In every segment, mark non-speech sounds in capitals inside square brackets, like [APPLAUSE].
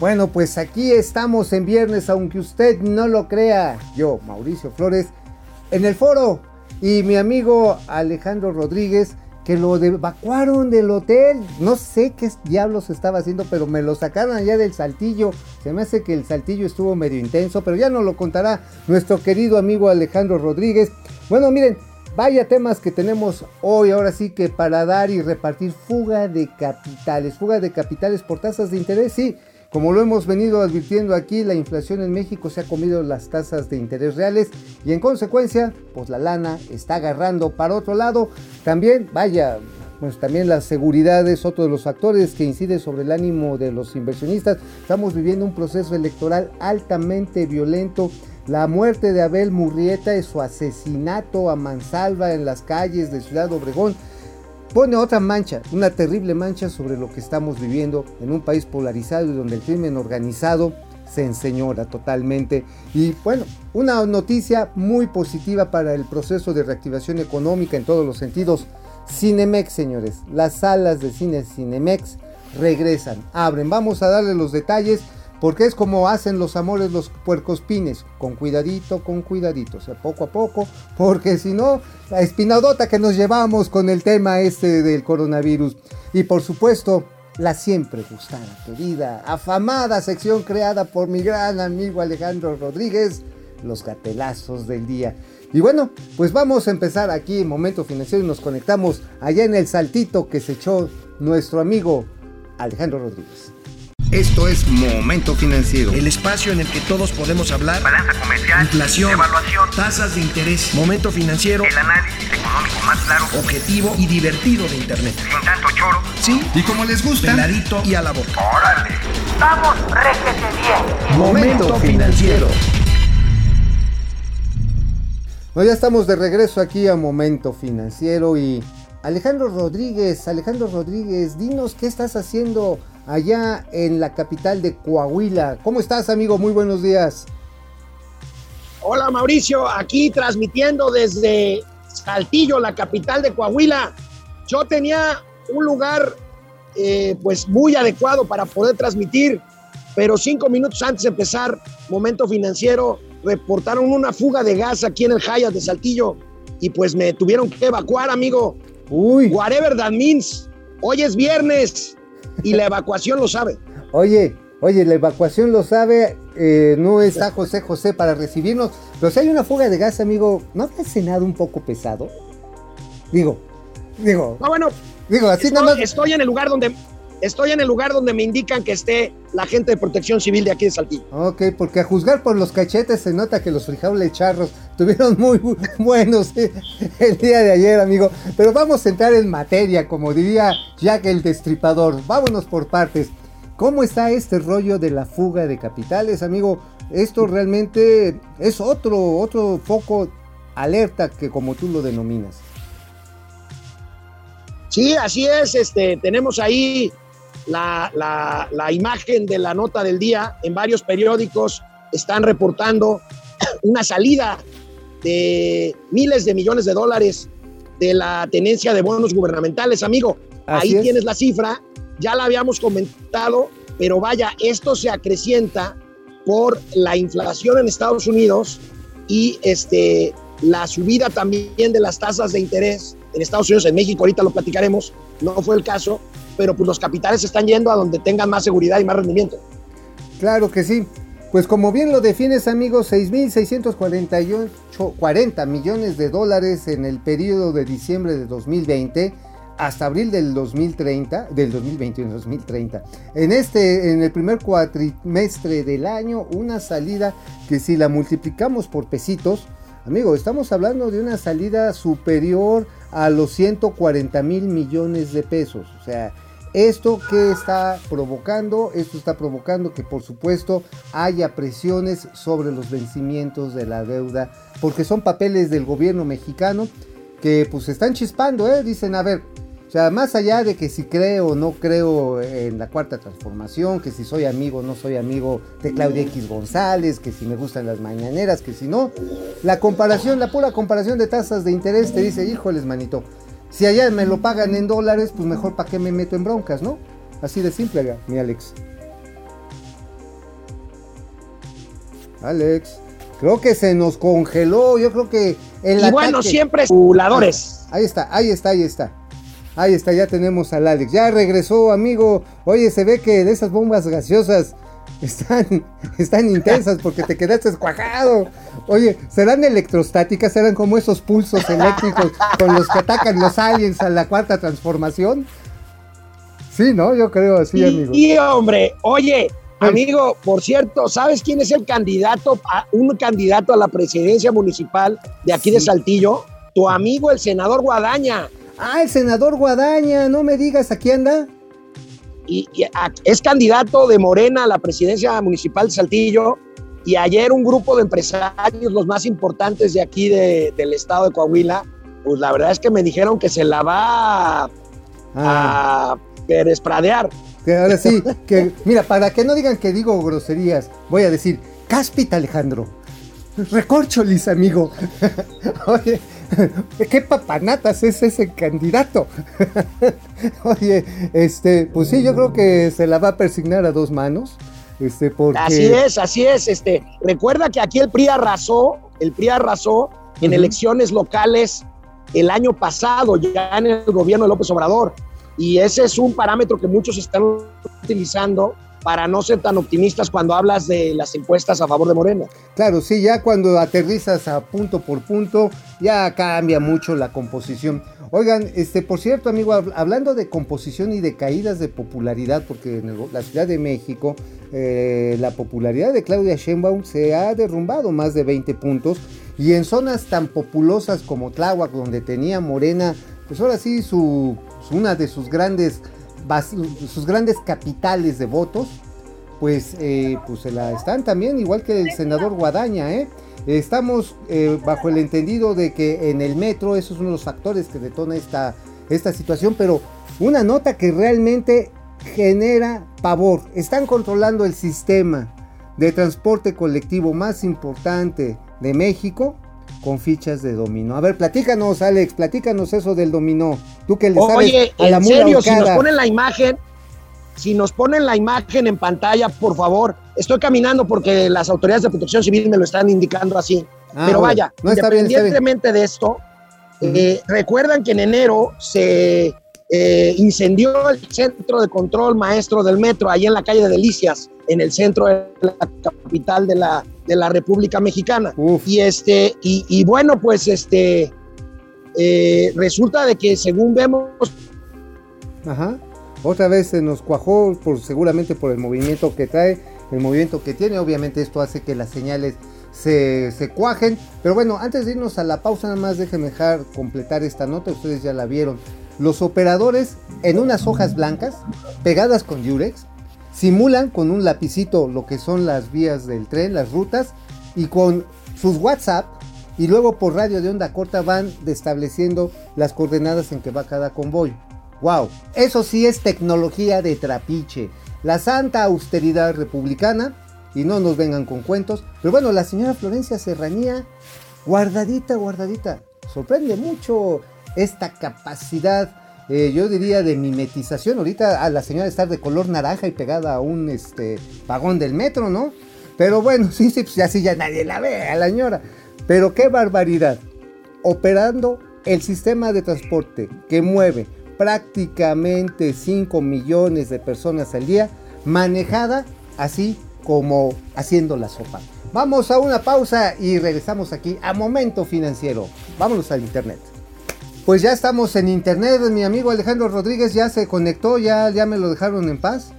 Bueno, pues aquí estamos en viernes, aunque usted no lo crea. Yo, Mauricio Flores, en el foro. Y mi amigo Alejandro Rodríguez, que lo evacuaron del hotel. No sé qué diablos estaba haciendo, pero me lo sacaron allá del saltillo. Se me hace que el saltillo estuvo medio intenso, pero ya nos lo contará nuestro querido amigo Alejandro Rodríguez. Bueno, miren, vaya temas que tenemos hoy, ahora sí que para dar y repartir fuga de capitales. Fuga de capitales por tasas de interés, sí. Como lo hemos venido advirtiendo aquí, la inflación en México se ha comido las tasas de interés reales y en consecuencia, pues la lana está agarrando para otro lado. También, vaya, pues también la seguridad es otro de los factores que incide sobre el ánimo de los inversionistas. Estamos viviendo un proceso electoral altamente violento. La muerte de Abel Murrieta y su asesinato a mansalva en las calles de Ciudad Obregón pone otra mancha, una terrible mancha sobre lo que estamos viviendo en un país polarizado y donde el crimen organizado se enseñora totalmente. Y bueno, una noticia muy positiva para el proceso de reactivación económica en todos los sentidos. Cinemex, señores, las salas de cine Cinemex regresan, abren. Vamos a darle los detalles porque es como hacen los amores los puercos pines, con cuidadito, con cuidadito, o sea, poco a poco, porque si no, la espinadota que nos llevamos con el tema este del coronavirus. Y por supuesto, la siempre gustada, querida, afamada sección creada por mi gran amigo Alejandro Rodríguez, los gatelazos del día. Y bueno, pues vamos a empezar aquí en Momento Financiero y nos conectamos allá en el saltito que se echó nuestro amigo Alejandro Rodríguez. Esto es Momento Financiero. El espacio en el que todos podemos hablar. Balanza comercial. Inflación. Evaluación. Tasas de interés. Momento Financiero. El análisis económico más claro. Objetivo y divertido de Internet. Sin tanto choro. Sí. Y como les gusta. Peladito y a la boca. ¡Órale! ¡Vamos, réjete bien! Momento Financiero. Bueno, ya estamos de regreso aquí a Momento Financiero y Alejandro Rodríguez, Alejandro Rodríguez, dinos qué estás haciendo allá en la capital de Coahuila. ¿Cómo estás, amigo? Muy buenos días. Hola, Mauricio, aquí transmitiendo desde Saltillo, la capital de Coahuila. Yo tenía un lugar eh, pues muy adecuado para poder transmitir, pero cinco minutos antes de empezar, momento financiero, reportaron una fuga de gas aquí en el Hayat de Saltillo y pues me tuvieron que evacuar, amigo. Uy. Whatever that means. Hoy es viernes y la evacuación lo sabe. Oye, oye, la evacuación lo sabe, eh, no está José José para recibirnos, pero si hay una fuga de gas, amigo, ¿no te has cenado un poco pesado? Digo, digo, No, bueno, digo, así estoy, nada más. estoy en el lugar donde estoy en el lugar donde me indican que esté la gente de Protección Civil de aquí de Saltillo. Ok, porque a juzgar por los cachetes se nota que los frijoles charros estuvieron muy bu- buenos eh, el día de ayer, amigo. Pero vamos a entrar en materia, como diría Jack el Destripador. Vámonos por partes. ¿Cómo está este rollo de la fuga de capitales, amigo? Esto realmente es otro, otro foco alerta que como tú lo denominas. Sí, así es. Este, tenemos ahí la, la- la imagen de la nota del día. En varios periódicos están reportando [CLEARS THROAT] una salida de miles de millones de dólares de la tenencia de bonos gubernamentales, amigo. Así ahí es. tienes la cifra. Ya la habíamos comentado, pero vaya, esto se acrecienta por la inflación en Estados Unidos y este, la subida también de las tasas de interés en Estados Unidos, en México, ahorita lo platicaremos, no fue el caso, pero pues los capitales están yendo a donde tengan más seguridad y más rendimiento. Claro que sí. Pues como bien lo defines, amigo, 6.648 40 millones de dólares en el periodo de diciembre de 2020 hasta abril del 2030, del 2021, 2030. En este, en el primer cuatrimestre del año, una salida que si la multiplicamos por pesitos, amigo, estamos hablando de una salida superior a los 140 mil millones de pesos. O sea, ¿Esto qué está provocando? Esto está provocando que por supuesto haya presiones sobre los vencimientos de la deuda, porque son papeles del gobierno mexicano que pues están chispando, ¿eh? Dicen, a ver, o sea, más allá de que si creo o no creo en la cuarta transformación, que si soy amigo o no soy amigo de Claudia X González, que si me gustan las mañaneras, que si no, la comparación, la pura comparación de tasas de interés te dice, híjoles, manito, si allá me lo pagan en dólares, pues mejor para qué me meto en broncas, ¿no? Así de simple, mi Alex. Alex. Creo que se nos congeló. Yo creo que el y bueno, ataque- siempre voladores. Ahí está, ahí está, ahí está. Ahí está, ya tenemos al Alex. Ya regresó, amigo. Oye, se ve que de esas bombas gaseosas [LAUGHS] están, están intensas porque te quedaste escuajado. Oye, ¿serán electrostáticas? ¿Serán como esos pulsos eléctricos con los que atacan los aliens a la cuarta transformación? Sí, ¿no? Yo creo así, y, amigo. y, hombre, oye, amigo, por cierto, ¿sabes quién es el candidato, a, un candidato a la presidencia municipal de aquí de Sí. Saltillo? Tu amigo, el senador Guadaña. Ah, el senador Guadaña, no me digas, ¿aquí anda? y, y a- es candidato de Morena a la presidencia municipal de Saltillo. Y ayer un grupo de empresarios, los más importantes de aquí de- del estado de Coahuila, pues la verdad es que me dijeron que se la va a, Ah. a perespradear. Que ahora sí, que mira, para que no digan que digo groserías, voy a decir, cáspita Alejandro, recorcholis amigo. [LAUGHS] Oye, [LAUGHS] qué papanatas es ese candidato. [LAUGHS] Oye, este, pues sí, yo creo que se la va a persignar a dos manos. Este, porque... Así es, así es. Este, recuerda que aquí el PRI arrasó, el PRI arrasó en elecciones locales el año pasado, ya en el gobierno de López Obrador. Y ese es un parámetro que muchos están utilizando para no ser tan optimistas cuando hablas de las encuestas a favor de Morena. Claro, sí, ya cuando aterrizas a punto por punto, ya cambia mucho la composición. Oigan, este, por cierto, amigo, hab- hablando de composición y de caídas de popularidad, porque en la Ciudad de México eh, la popularidad de Claudia Sheinbaum se ha derrumbado más de 20 puntos y en zonas tan populosas como Tláhuac, donde tenía Morena, pues ahora sí su, una de sus grandes sus grandes capitales de votos, pues, eh, pues se la están también, igual que el senador Guadaña, ¿eh? Estamos eh, bajo el entendido de que en el metro, eso es uno de los factores que detona esta, esta situación, pero una nota que realmente genera pavor. Están controlando el sistema de transporte colectivo más importante de México con fichas de dominó. A ver, platícanos, Alex, platícanos eso del dominó. Tú que le sabes Oye, a la en serio, si nos ponen la imagen, si nos ponen la imagen en pantalla, por favor. Estoy caminando porque las autoridades de protección civil me lo están indicando así. Ah, Pero vaya, No, está bien, está bien. independientemente de esto, eh, recuerdan que en enero se eh, incendió el centro de control maestro del metro, ahí en la calle de Delicias, en el centro de la capital de la, de la República Mexicana. Uf. Y este, y, y bueno, pues este eh, resulta de que según vemos, Ajá. Otra vez se nos cuajó por, seguramente por el movimiento que trae, el movimiento que tiene. Obviamente esto hace que las señales se, se cuajen. Pero bueno, antes de irnos a la pausa, nada más déjenme dejar completar esta nota. Ustedes ya la vieron. Los operadores en unas hojas blancas pegadas con Durex simulan con un lapicito lo que son las vías del tren, las rutas, y con sus WhatsApp y luego por radio de onda corta van estableciendo las coordenadas en que va cada convoy. Wow, eso sí es tecnología de trapiche. La santa austeridad republicana, y no nos vengan con cuentos, pero bueno, la señora Florencia Serranía, guardadita, guardadita, sorprende mucho esta capacidad, eh, yo diría, de mimetización. Ahorita a la señora estar de color naranja y pegada a un este, vagón del metro, ¿no? Pero bueno, [LAUGHS] sí, sí, pues así ya nadie la ve a la señora. Pero qué barbaridad. Operando el sistema de transporte que mueve prácticamente 5 millones de personas al día, manejada así como haciendo la sopa. Vamos a una pausa y regresamos aquí a Momento Financiero. Vámonos al internet. Pues ya estamos en internet, mi amigo Alejandro Rodríguez ya se conectó, ya, ya me lo dejaron en paz.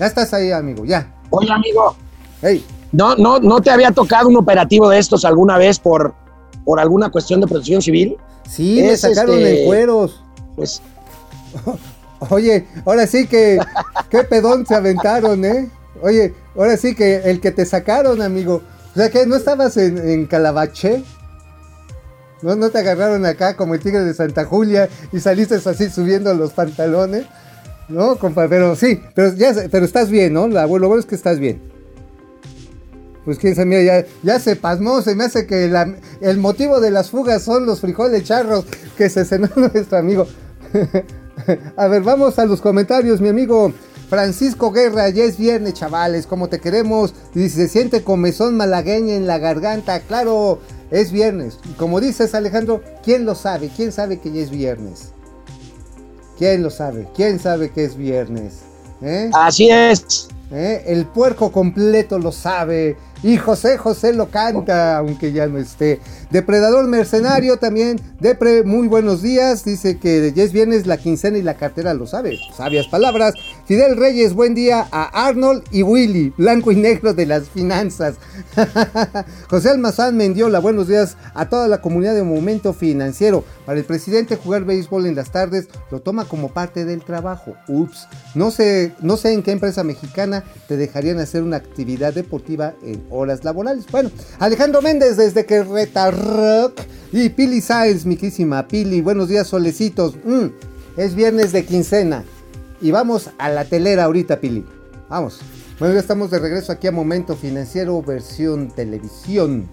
Ya estás ahí, amigo, ya. oye amigo, Hey, ¿no, no, ¿no te había tocado un operativo de estos alguna vez por, por alguna cuestión de protección civil? sí, me Es, sacaron este, en cueros. Pues [LAUGHS] Oye, ahora sí que, qué pedón se aventaron, ¿eh? Oye, ahora sí que el que te sacaron, amigo. O sea que no estabas en, en Calabaché. ¿No, no te agarraron acá como el tigre de Santa Julia y saliste así subiendo los pantalones. No, compa, pero sí, pero ya, pero estás bien, ¿no? La, lo bueno es que estás bien. Pues quién sabe, mira, ya, se pasmó, se me hace que el motivo de las fugas son los frijoles charros que se cenó [LAUGHS] nuestro amigo. [LAUGHS] a ver, vamos a los comentarios, mi amigo Francisco Guerra, ya es viernes, chavales, como te queremos. Dice, se siente comezón malagueña en la garganta. Claro, es viernes. Como dices, Alejandro, ¿quién lo sabe? ¿Quién sabe que ya es viernes? ¿Quién lo sabe? ¿Quién sabe que es viernes? ¿Eh? Así es. ¿Eh? El puerco completo lo sabe. Y José José lo canta, aunque ya no esté. Depredador Mercenario también. Depre, muy buenos días. Dice que ya es viernes, la quincena y la cartera lo sabe. Sabias palabras. Fidel Reyes, buen día a Arnold y Willy, blanco y negro de las finanzas. [LAUGHS] José Almazán Mendiola, buenos días a toda la comunidad de Momento Financiero. Para el presidente jugar béisbol en las tardes lo toma como parte del trabajo. Ups, no sé, no sé en qué empresa mexicana te dejarían hacer una actividad deportiva en horas laborales. Bueno, Alejandro Méndez desde que Rock y Pili Sáenz, mi quísima Pili, buenos días solecitos. Mm, es viernes de quincena y vamos a la telera ahorita, Pili. Vamos. Bueno, ya estamos de regreso aquí a Momento Financiero versión televisión.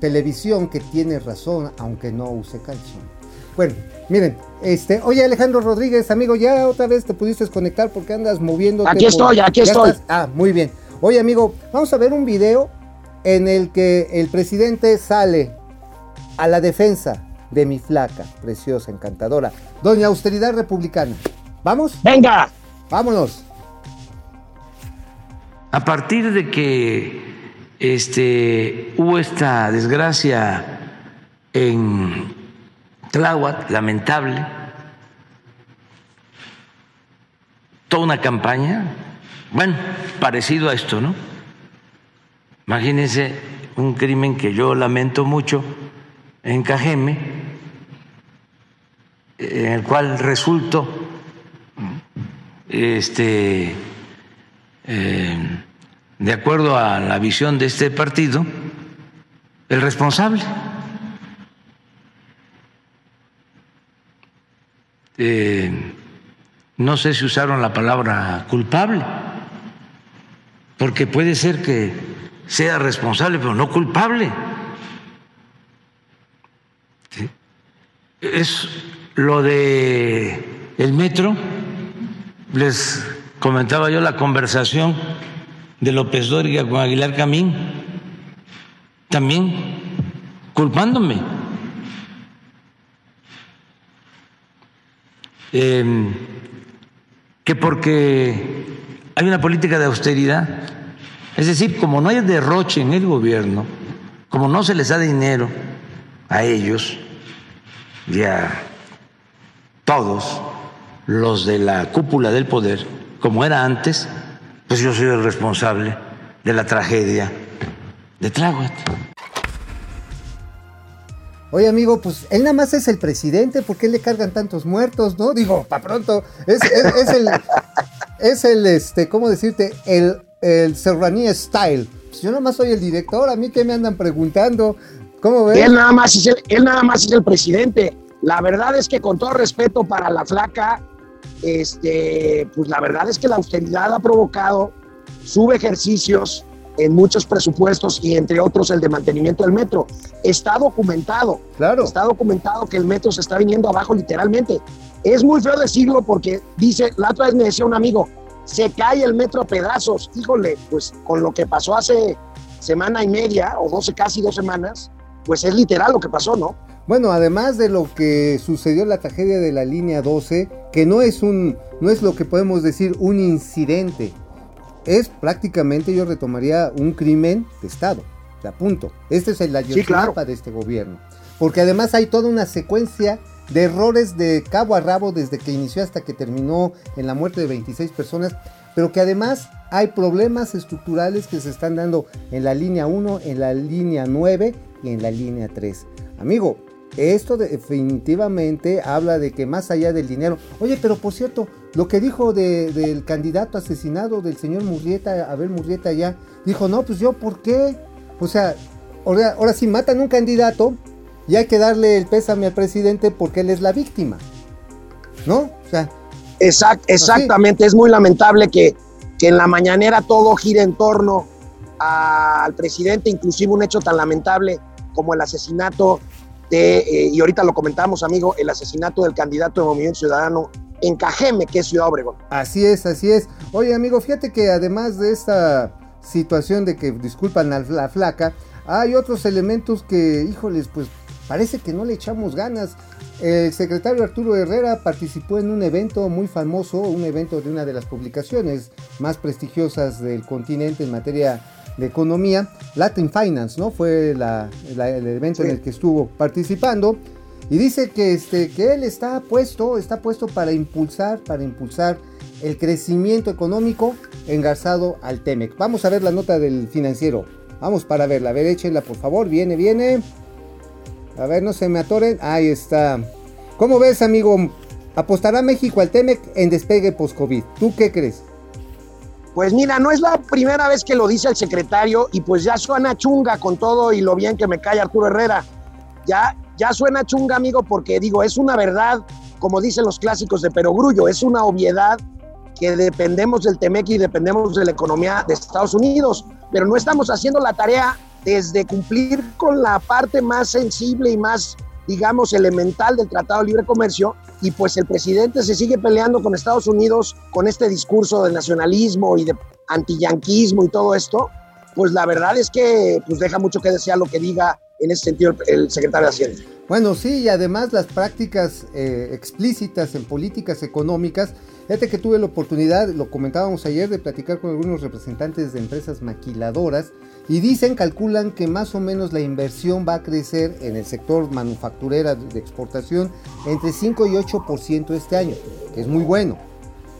Televisión que tiene razón, aunque no use calzón. Bueno, miren, este, oye Alejandro Rodríguez, amigo, ya otra vez te pudiste conectar porque andas moviendo. Aquí estoy, aquí estoy. Ah, muy bien. Oye, amigo, vamos a ver un video en el que el presidente sale a la defensa de mi flaca, preciosa, encantadora, doña Austeridad Republicana. ¿Vamos? Venga. Vámonos. A partir de que este, hubo esta desgracia en Tláhuac, lamentable, toda una campaña, bueno, parecido a esto, ¿no? Imagínense un crimen que yo lamento mucho en Cajeme, en el cual resultó este, eh, de acuerdo a la visión de este partido, el responsable. Eh, no sé si usaron la palabra culpable, porque puede ser que sea responsable, pero no culpable. Es lo de el metro, les comentaba yo la conversación de López Dóriga con Aguilar Camín, también culpándome. Em, que porque hay una política de austeridad, es decir, como no hay derroche en el gobierno, como no se les da dinero a ellos y a todos los de la cúpula del poder, como era antes, pues yo soy el responsable de la tragedia de Tláhuac. Oye, amigo, pues él nada más es el presidente, ¿por qué le cargan tantos muertos, no? Digo, para pronto, es, el, es el, este, ¿cómo decirte? El, el Serranía Style. Pues yo nada más soy el director, a mí que me andan preguntando, ¿cómo ves? Él nada más es el, él nada más es el presidente. La verdad es que con todo respeto para la flaca, este, pues la verdad es que la austeridad ha provocado sube ejercicios en muchos presupuestos y entre otros el de mantenimiento del metro. Está documentado. Claro. Está documentado que el metro se está viniendo abajo literalmente. Es muy feo decirlo porque dice, la otra vez me decía un amigo, se cae el metro a pedazos. Híjole, pues con lo que pasó hace semana y media o doce, casi dos semanas, pues es literal lo que pasó, ¿no? Bueno, además de lo que sucedió la tragedia de la línea 12, que no es un, no es lo que podemos decir un incidente, es prácticamente, yo retomaría, un crimen de Estado. Sea, punto. Este es el la sí, claro. de este gobierno. Porque además hay toda una secuencia de errores de cabo a rabo desde que inició hasta que terminó en la muerte de 26 personas, pero que además hay problemas estructurales que se están dando en la línea 1, en la línea 9 y en la línea 3. Amigo, esto definitivamente habla de que más allá del dinero, oye, pero por cierto, lo que dijo del candidato asesinado del señor Murrieta, Abel Murrieta ya, dijo, no, pues yo, ¿por qué? O sea, ahora, ahora sí matan un candidato y hay que darle el pésame al presidente porque él es la víctima, ¿no? O sea, Exact, exactamente, es muy lamentable que, que en la mañanera todo gire en torno al presidente, inclusive un hecho tan lamentable como el asesinato de, eh, y ahorita lo comentamos, amigo, el asesinato del candidato de Movimiento Ciudadano en Cajeme, que es Ciudad Obregón. Así es, así es. Oye, amigo, fíjate que además de esta situación de que disculpan a la flaca, hay otros elementos que, híjoles, pues parece que no le echamos ganas. El secretario Arturo Herrera participó en un evento muy famoso, un evento de una de las publicaciones más prestigiosas del continente en materia de economía, Latin Finance, ¿no? Fue la- la- el evento en el que estuvo participando. Y dice que, este, que él está puesto, está puesto para impulsar, para impulsar el crecimiento económico engarzado al TEMEC. Vamos a ver la nota del financiero. Vamos para verla. A ver, échenla por favor. Viene, viene. A ver, no se me atoren. Ahí está. ¿Cómo ves, amigo? ¿Apostará México al TEMEC en despegue post-COVID? ¿Tú qué crees? Pues mira, no es la primera vez que lo dice el secretario y pues ya suena chunga con todo y lo bien que me cae Arturo Herrera. Ya, ya suena chunga, amigo, porque digo, es una verdad, como dicen los clásicos de Perogrullo, es una obviedad que dependemos del Temec y dependemos de la economía de Estados Unidos, pero no estamos haciendo la tarea desde cumplir con la parte más sensible y más, digamos, elemental del Tratado de Libre Comercio, y pues el presidente se sigue peleando con Estados Unidos con este discurso de nacionalismo y de antiyanquismo y todo esto, pues la verdad es que pues deja mucho que desear lo que diga en ese sentido el, secretario de Hacienda. Bueno, sí, y además las prácticas eh, explícitas en políticas económicas. Fíjate que tuve la oportunidad, lo comentábamos ayer, de platicar con algunos representantes de empresas maquiladoras y dicen, calculan que más o menos la inversión va a crecer en el sector manufacturera de exportación entre 5 y 8% este año, que es muy bueno.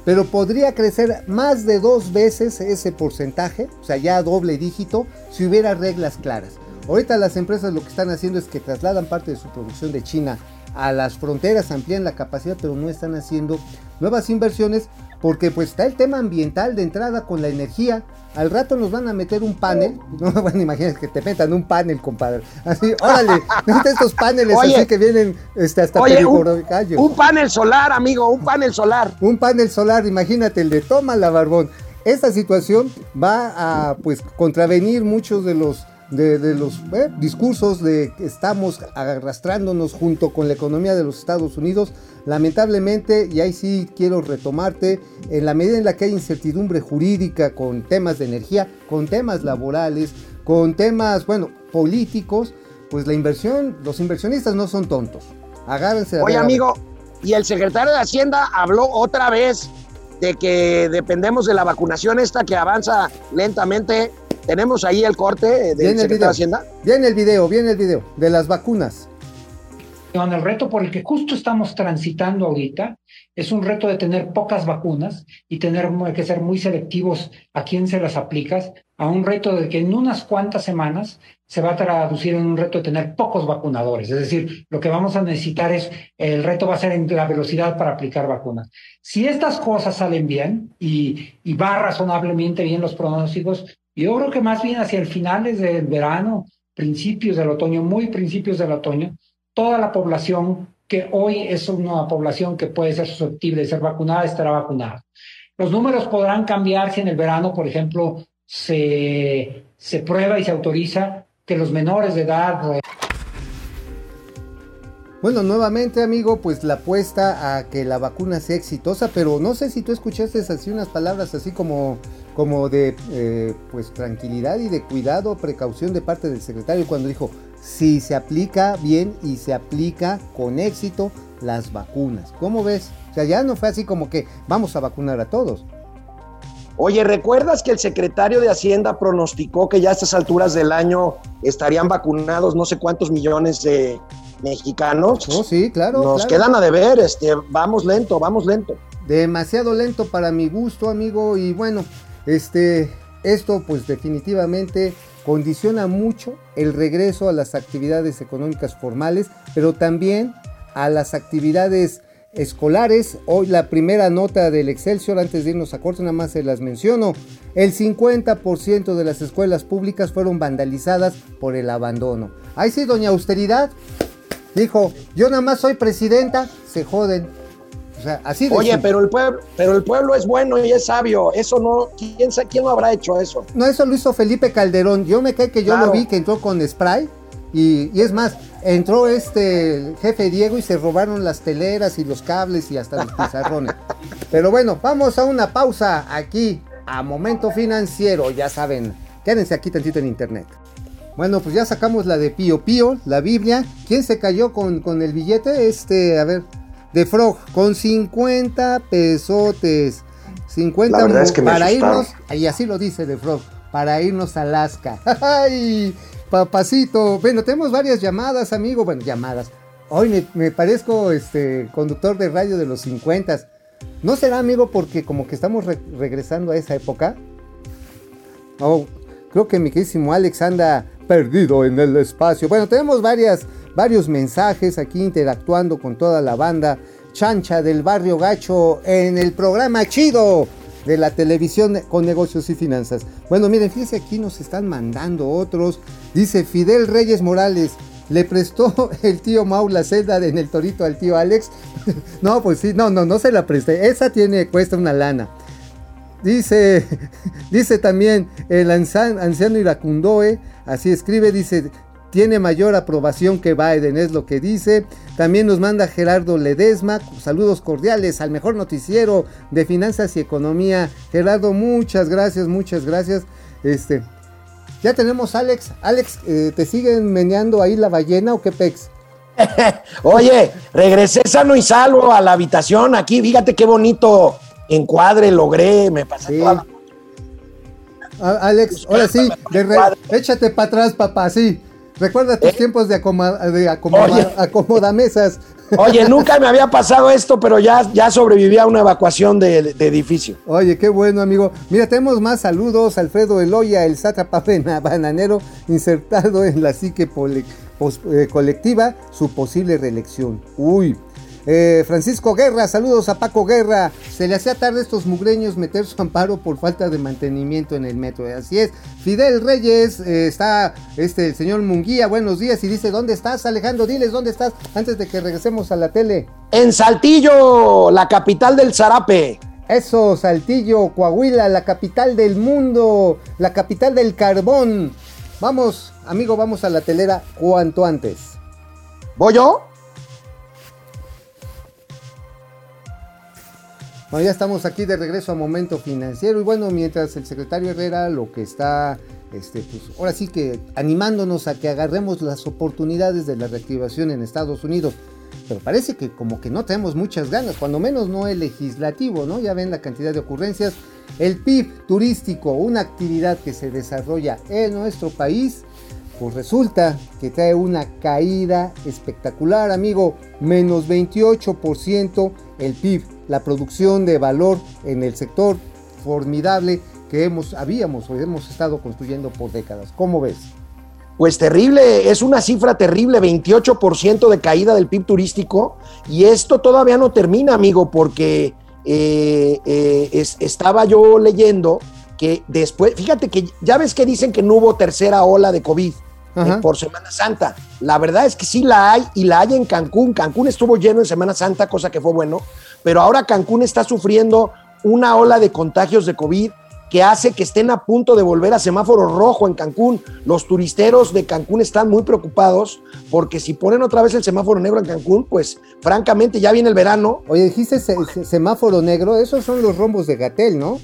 Pero podría crecer más de dos veces ese porcentaje, o sea, ya doble dígito, si hubiera reglas claras. Ahorita las empresas lo que están haciendo es que trasladan parte de su producción de China a las fronteras, amplían la capacidad, pero no están haciendo nuevas inversiones porque pues está el tema ambiental de entrada con la energía. Al rato nos van a meter un panel, [LAUGHS] no me van a imaginar que te metan un panel, compadre. Así, órale, [LAUGHS] mete estos paneles Oye. así que vienen este, hasta Oye, un, un panel solar, amigo, un panel solar. Un panel solar, imagínate el de toma la barbón. Esta situación va a pues contravenir muchos de los de, de los eh, discursos de que estamos arrastrándonos junto con la economía de los Estados Unidos. Lamentablemente, y ahí sí quiero retomarte, en la medida en la que hay incertidumbre jurídica con temas de energía, con temas laborales, con temas, bueno, políticos, pues la inversión, los inversionistas no son tontos. Agárrense. Oye, amigo, y el secretario de Hacienda habló otra vez de que dependemos de la vacunación esta que avanza lentamente. Tenemos ahí el corte del Viene el secretario video. de Hacienda. Viene el video, viene el video de las vacunas. El reto por el que justo estamos transitando ahorita es un reto de tener pocas vacunas y tener que ser muy selectivos a quién se las aplicas, a un reto de que en unas cuantas semanas se va a traducir en un reto de tener pocos vacunadores. Es decir, lo que vamos a necesitar es, el reto va a ser en la velocidad para aplicar vacunas. Si estas cosas salen bien y, y va razonablemente bien los pronósticos, yo creo que más bien hacia el finales del verano, principios del otoño, muy principios del otoño, toda la población que hoy es una población que puede ser susceptible de ser vacunada estará vacunada. Los números podrán cambiar si en el verano, por ejemplo, se, se prueba y se autoriza que los menores de edad Bueno, nuevamente, amigo, pues la apuesta a que la vacuna sea exitosa, pero no sé si tú escuchaste así unas palabras así como, como de eh, pues tranquilidad y de cuidado, precaución de parte del secretario cuando dijo si se aplica bien y se aplica con éxito las vacunas. ¿Cómo ves? O sea, ya no fue así como que vamos a vacunar a todos. Oye, ¿recuerdas que el secretario de Hacienda pronosticó que ya a estas alturas del año estarían vacunados no sé cuántos millones de mexicanos? Oh, sí, claro. Nos claro. quedan a deber, este, vamos lento, vamos lento. demasiado lento para mi gusto, amigo. Y bueno, este, esto pues definitivamente condiciona mucho el regreso a las actividades económicas formales, pero también a las actividades escolares. Hoy la primera nota del Excelsior, antes de irnos a corte, nada más se las menciono. El 50% de las escuelas públicas fueron vandalizadas por el abandono. Ahí sí, doña Austeridad dijo, yo nada más soy presidenta, se joden. O sea, así de Oye, simple. pero el pueblo, pero el pueblo es bueno y es sabio. Eso no, ¿quién, quién no habrá hecho eso? No, eso lo hizo Felipe Calderón. Yo me cae que yo Claro. lo vi que entró con spray Y, y es más, entró este el jefe Diego y se robaron las teleras y los cables y hasta los pizarrones. [LAUGHS] Pero bueno, vamos a una pausa aquí a Momento Financiero, ya saben, quédense aquí tantito en internet. Bueno, pues ya sacamos la de Pío Pío, la Biblia. ¿Quién se cayó con, con el billete? Este, a ver, de Frog, con 50 pesotes. 50 La es que para irnos, y así lo dice de Frog, para irnos a Alaska. [LAUGHS] ¡Ay! Papacito. Bueno, tenemos varias llamadas, amigo. Bueno, llamadas. Hoy me, me parezco este conductor de radio de los 50. ¿No será, amigo, porque como que estamos re- regresando a esa época? Oh, creo que mi queridísimo Alex anda perdido en el espacio. Bueno, tenemos varias, varios mensajes aquí interactuando con toda la banda chancha del barrio gacho en el programa chido de la televisión con negocios y finanzas. Bueno, miren, fíjense aquí nos están mandando otros. Dice Fidel Reyes Morales. Le prestó [LAUGHS] el tío Mau la celda en el torito al tío Alex. [LAUGHS] no, pues sí, no, no, no se la presté. Esa tiene, cuesta una lana. Dice, [LAUGHS] dice también el anza- anciano Iracundoe, así escribe, dice, tiene mayor aprobación que Biden, es lo que dice. También nos manda Gerardo Ledesma, saludos cordiales al mejor noticiero de finanzas y economía. Gerardo, muchas gracias, muchas gracias. Este, ya tenemos Alex. Alex, eh, ¿te siguen meneando ahí la ballena o qué pex? [LAUGHS] Oye, regresé sano y salvo a la habitación aquí. Fíjate qué bonito encuadre logré. Me pasé Sí. toda la- Alex, ahora sí, de re- échate para atrás, papá, sí. Recuerda tus tiempos de, acoma- de acomodamesas. Oye, [LAUGHS] nunca me había pasado esto, pero ya, ya sobreviví a una evacuación de, de edificio. Oye, qué bueno, amigo. Mira, tenemos más saludos. Alfredo Eloya, el sátrapa bana- bananero, insertado en la psique pole- pos- eh, colectiva, su posible reelección. Uy. Eh, Francisco Guerra, saludos a Paco Guerra. Se le hacía tarde a estos mugreños meter su amparo por falta de mantenimiento en el metro. Así es. Fidel Reyes, eh, está este, el señor Munguía, buenos días. Y dice, ¿dónde estás, Alejandro? Diles, ¿dónde estás? Antes de que regresemos a la tele. En Saltillo, la capital del Zarape. Eso, Saltillo, Coahuila, la capital del mundo, la capital del carbón. Vamos, amigo, vamos a la telera cuanto antes. ¿Voy yo? Bueno, ya estamos aquí de regreso a Momento Financiero y bueno, mientras el secretario Herrera lo que está, este, pues ahora sí que animándonos a que agarremos las oportunidades de la reactivación en Estados Unidos. Pero parece que como que no tenemos muchas ganas, cuando menos no el legislativo, ¿no? Ya ven la cantidad de ocurrencias. El PIB turístico, una actividad que se desarrolla en nuestro país, pues resulta que trae una caída espectacular, amigo. Menos 28% el PIB, la producción de valor en el sector formidable que hemos, habíamos o hemos estado construyendo por décadas. ¿Cómo ves? Pues terrible, es una cifra terrible, 28% de caída del PIB turístico. Y esto todavía no termina, amigo, porque eh, eh, es- estaba yo leyendo que después, fíjate que ya ves que dicen que no hubo tercera ola de COVID eh, por Semana Santa. La verdad es que sí la hay y la hay en Cancún. Cancún estuvo lleno en Semana Santa, cosa que fue bueno, pero ahora Cancún está sufriendo una ola de contagios de COVID que hace que estén a punto de volver a semáforo rojo en Cancún. Los turisteros de Cancún están muy preocupados porque si ponen otra vez el semáforo negro en Cancún, pues francamente ya viene el verano, Oye, dijiste se- se- semáforo negro, esos son los rombos de Gatel, ¿no?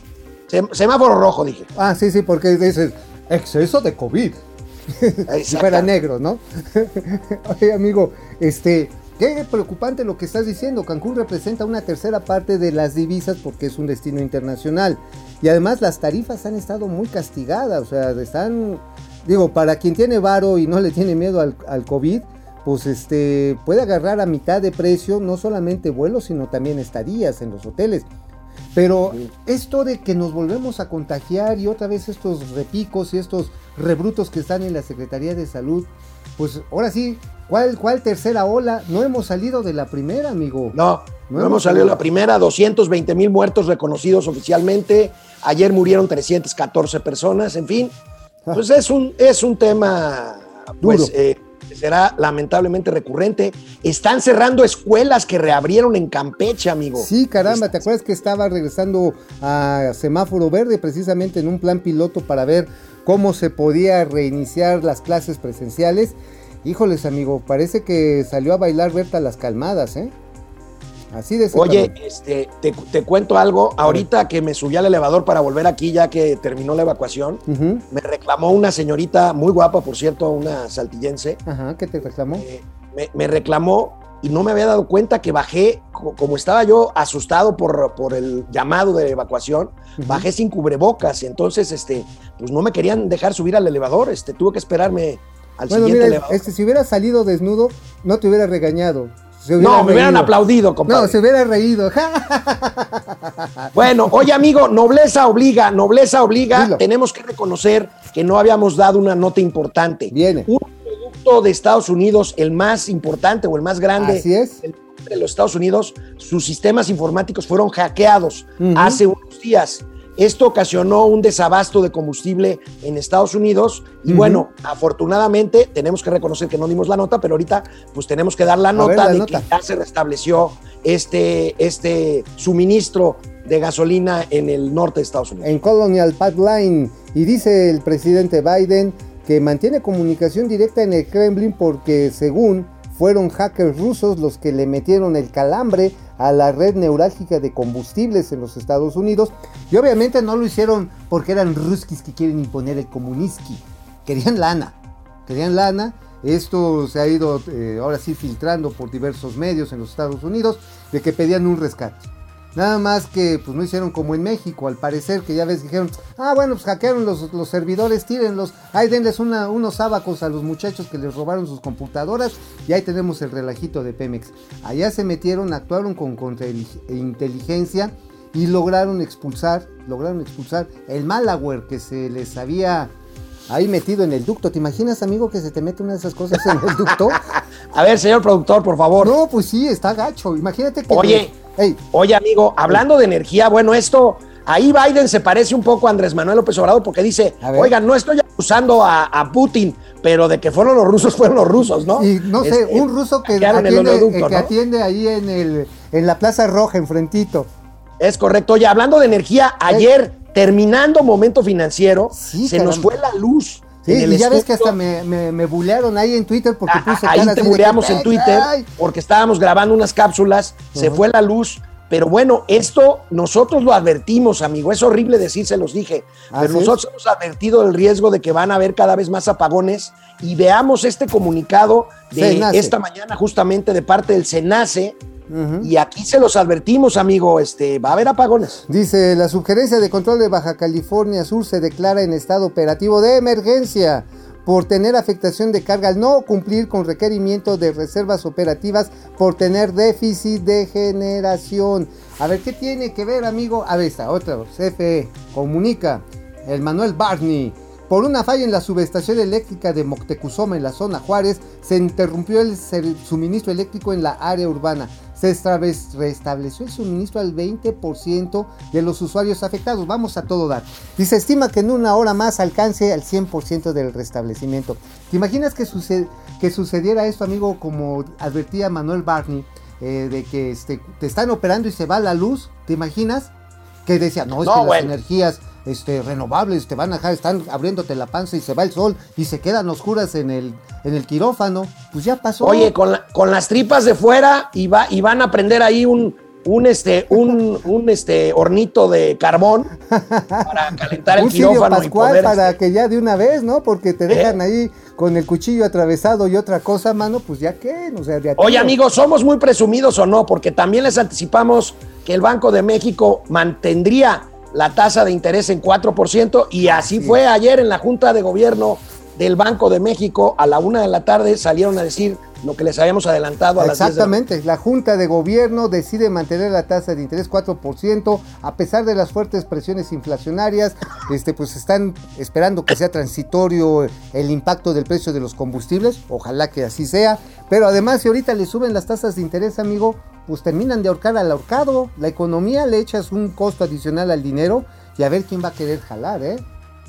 sem- semáforo rojo, dije. Ah, sí, sí, porque dices exceso de COVID. [LAUGHS] Si fuera negro, ¿no? [LAUGHS] Oye, amigo, este, qué preocupante lo que estás diciendo. Cancún representa una tercera parte de las divisas porque es un destino internacional. Y además las tarifas han estado muy castigadas, o sea, están, digo, para quien tiene varo y no le tiene miedo al, al COVID, pues este, puede agarrar a mitad de precio no solamente vuelos, sino también estadías en los hoteles. Pero esto de que nos volvemos a contagiar y otra vez estos repicos y estos rebrutos que están en la Secretaría de Salud, pues ahora sí, ¿cuál, cuál tercera ola? No hemos salido de la primera, amigo. No, No no, hemos salido salido. la primera, 220 mil muertos reconocidos oficialmente. Ayer murieron 314 personas, en fin. Pues es un, es un tema, pues, Duro. eh, será lamentablemente recurrente. Están cerrando escuelas que reabrieron en Campeche, amigo. Sí, caramba, ¿te acuerdas que estaba regresando a semáforo verde precisamente en un plan piloto para ver cómo se podía reiniciar las clases presenciales? Híjoles, amigo, parece que salió a bailar Berta las calmadas, ¿eh? Así de Oye, cabrón. este, te, te cuento algo. Ahorita que me subí al elevador para volver aquí, ya que terminó la evacuación, me reclamó una señorita muy guapa, por cierto, una saltillense. Ajá, ¿qué te reclamó? eh, me, me reclamó y no me había dado cuenta que bajé, co- como estaba yo asustado por, por el llamado de evacuación, bajé sin cubrebocas. Entonces, este, pues no me querían dejar subir al elevador. Este, tuve que esperarme al Bueno, siguiente mira, elevador. este, si hubiera salido desnudo, no te hubiera regañado. Hubiera no, me hubieran aplaudido, compadre. No, se hubiera reído. [LAUGHS] Bueno, oye amigo, nobleza obliga, nobleza obliga. Dilo. Tenemos que reconocer que no habíamos dado una nota importante. Viene. Un producto de Estados Unidos, el más importante o el más grande Así es. de los Estados Unidos, sus sistemas informáticos fueron hackeados Ujú. hace unos días. Esto ocasionó un desabasto de combustible en Estados Unidos y Ujú. bueno, afortunadamente tenemos que reconocer que no dimos la nota, pero ahorita pues tenemos que dar la ver, nota la de nota. que ya se restableció este, este suministro de gasolina en el norte de Estados Unidos. en Colonial Pipeline y dice el presidente Biden que mantiene comunicación directa en el Kremlin porque según fueron hackers rusos los que le metieron el calambre a la red neurálgica de combustibles en los Estados Unidos y obviamente no lo hicieron porque eran ruskis que quieren imponer el comuniski, querían lana, querían lana. Esto se ha ido eh, ahora sí filtrando por diversos medios en los Estados Unidos de que pedían un rescate. Nada más que pues no hicieron como en México, al parecer que ya ves dijeron, ah bueno, pues hackearon los, los servidores, tírenlos, ahí denles una- unos sábacos a los muchachos que les robaron sus computadoras y ahí tenemos el relajito de Pemex. Allá se metieron, actuaron con contrainteligencia y lograron expulsar, lograron expulsar el malware que se les había ahí metido en el ducto. ¿Te imaginas, amigo, que se te mete una de esas cosas en el ducto? [LAUGHS] A ver, señor productor, por favor. No, pues sí, está gacho. Imagínate que... Oye. Oye, amigo, hablando de energía, bueno, esto, ahí Biden se parece un poco a Andrés Manuel López Obrador porque dice, oigan, no estoy acusando a, a Putin, pero de que fueron los rusos, [LAUGHS] fueron los rusos, ¿no? Y no sé, Este, un ruso que el atiende, oleoducto, eh, que ¿no? atiende ahí en, el, en la Plaza Roja, enfrentito. Es correcto. Oye, hablando de energía, ayer, terminando momento financiero, Sí, se nos fue la luz. Sí, el y ya ves que hasta me, me, me bulearon ahí en Twitter porque Ah, puse ahí te buleamos en Twitter "Ay". porque estábamos grabando unas cápsulas, se fue la luz. Pero bueno, esto nosotros lo advertimos, amigo. Es horrible decir, se los dije. Pero nosotros hemos advertido del riesgo de que van a haber cada vez más apagones. Y veamos este comunicado de Cenace. esta mañana, justamente de parte del SENACE. Y aquí se los advertimos, amigo. Este, va a haber apagones. Dice, la sugerencia de control de Baja California Sur se declara en estado operativo de emergencia por tener afectación de carga al no cumplir con requerimiento de reservas operativas por tener déficit de generación. A ver, ¿qué tiene que ver, amigo? A ver, está otra, CFE, comunica, el Manuel Barney. Por una falla en la subestación eléctrica de Moctezuma en la zona Juárez, se interrumpió el suministro eléctrico en la área urbana. Se restableció el suministro al 20% de los usuarios afectados. Vamos a todo dar. Y se estima que en una hora más alcance al 100% del restablecimiento. ¿Te imaginas que, suce- que sucediera esto, amigo, como advertía Manuel Barney, eh, de que este, te están operando y se va la luz? ¿Te imaginas? Que decía, no, es No, que las energías este, renovables te van a dejar, están abriéndote la panza y se va el sol y se quedan oscuras en el, en el quirófano. Pues ya pasó. Oye, con, la- con las tripas de fuera y, va, y van a prender ahí un, un, este, un, un este, hornito de carbón para calentar el [LAUGHS] un quirófano y poder, para este, que ya de una vez, ¿no? Porque te dejan ahí con el cuchillo atravesado y otra cosa, mano, pues ya qué, o sea, Oye, amigos, ¿somos muy presumidos o no? Porque también les anticipamos que el Banco de México mantendría la tasa de interés en 4% y así Así fue ayer en la Junta de Gobierno del Banco de México a la una de la tarde salieron a decir lo que les habíamos adelantado a las 10 de la Exactamente, la Junta de Gobierno decide mantener la tasa de interés 4% a pesar de las fuertes presiones inflacionarias, este pues están esperando que sea transitorio el impacto del precio de los combustibles, ojalá que así sea, pero además si ahorita le suben las tasas de interés, amigo, pues terminan de ahorcar al ahorcado, la economía le echas un costo adicional al dinero y a ver quién va a querer jalar, ¿eh?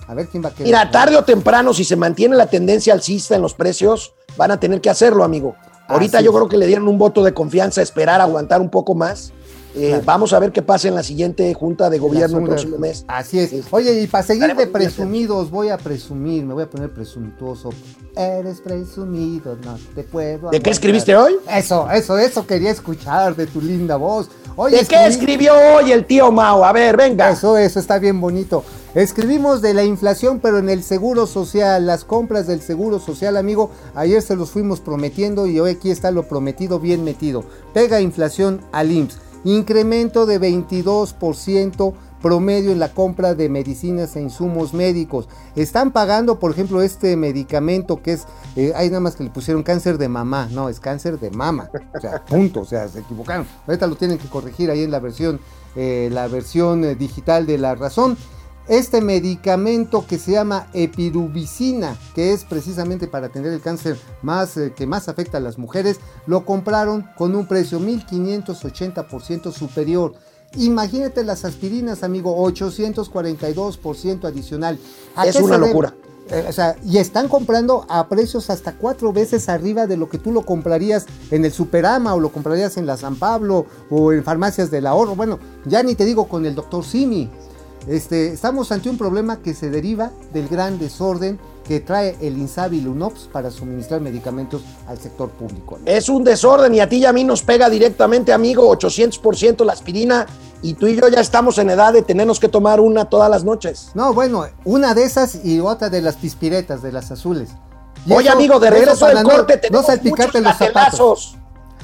A ver quién va a querer. Mira, tarde o temprano, si se mantiene la tendencia alcista en los precios, van a tener que hacerlo, amigo. Ahorita Así yo es. creo que le dieron un voto de confianza, esperar, aguantar un poco más. Eh, Claro. Vamos a ver qué pasa en la siguiente junta de gobierno el próximo mes. Así es. Sí. Oye, y para seguir de presumidos, voy a presumir, me voy a poner presuntuoso. Eres presumido, no te puedo. ¿De qué escribiste hoy? Eso, eso, eso quería escuchar de tu linda voz. Oye, ¿De qué escribió hoy el tío Mao? A ver, venga. Eso, eso está bien bonito. Escribimos de la inflación, pero en el seguro social, las compras del seguro social, amigo. Ayer se los fuimos prometiendo y hoy aquí está lo prometido bien metido. Pega inflación al IMSS. Incremento de 22% promedio en la compra de medicinas e insumos médicos. Están pagando, por ejemplo, este medicamento que es, eh, hay nada más que le pusieron cáncer de mamá, no, es cáncer de mama. O sea, punto, o sea, se equivocaron. Ahorita lo tienen que corregir ahí en la versión, eh, la versión eh, digital de la razón. Este medicamento que se llama epirubicina, que es precisamente para atender el cáncer más eh, que más afecta a las mujeres, lo compraron con un precio 1580% superior. Imagínate las aspirinas, amigo, 842% adicional. ¿A Es una locura. Eh, o sea, y están comprando a precios hasta cuatro veces arriba de lo que tú lo comprarías en el Superama o lo comprarías en la San Pablo o en farmacias del ahorro. Bueno, ya ni te digo con el doctor Simi. Este, estamos ante un problema que se deriva del gran desorden que trae el INSABI y el UNOPS para suministrar medicamentos al sector público. Es un desorden y a ti y a mí nos pega directamente, amigo, 800% la aspirina y tú y yo ya estamos en edad de tenernos que tomar una todas las noches. No, bueno, una de esas y otra de las pispiretas, de las azules. Y Oye, eso- amigo, de eso regreso del no- corte no tenemos salpicarte muchos los zapatos.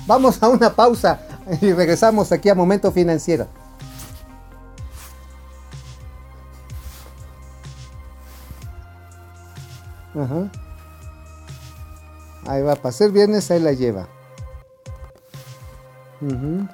Vamos a una pausa y regresamos aquí a Momento Financiero. Ajá. Ahí va, para ser viernes, ahí la lleva. Ujú.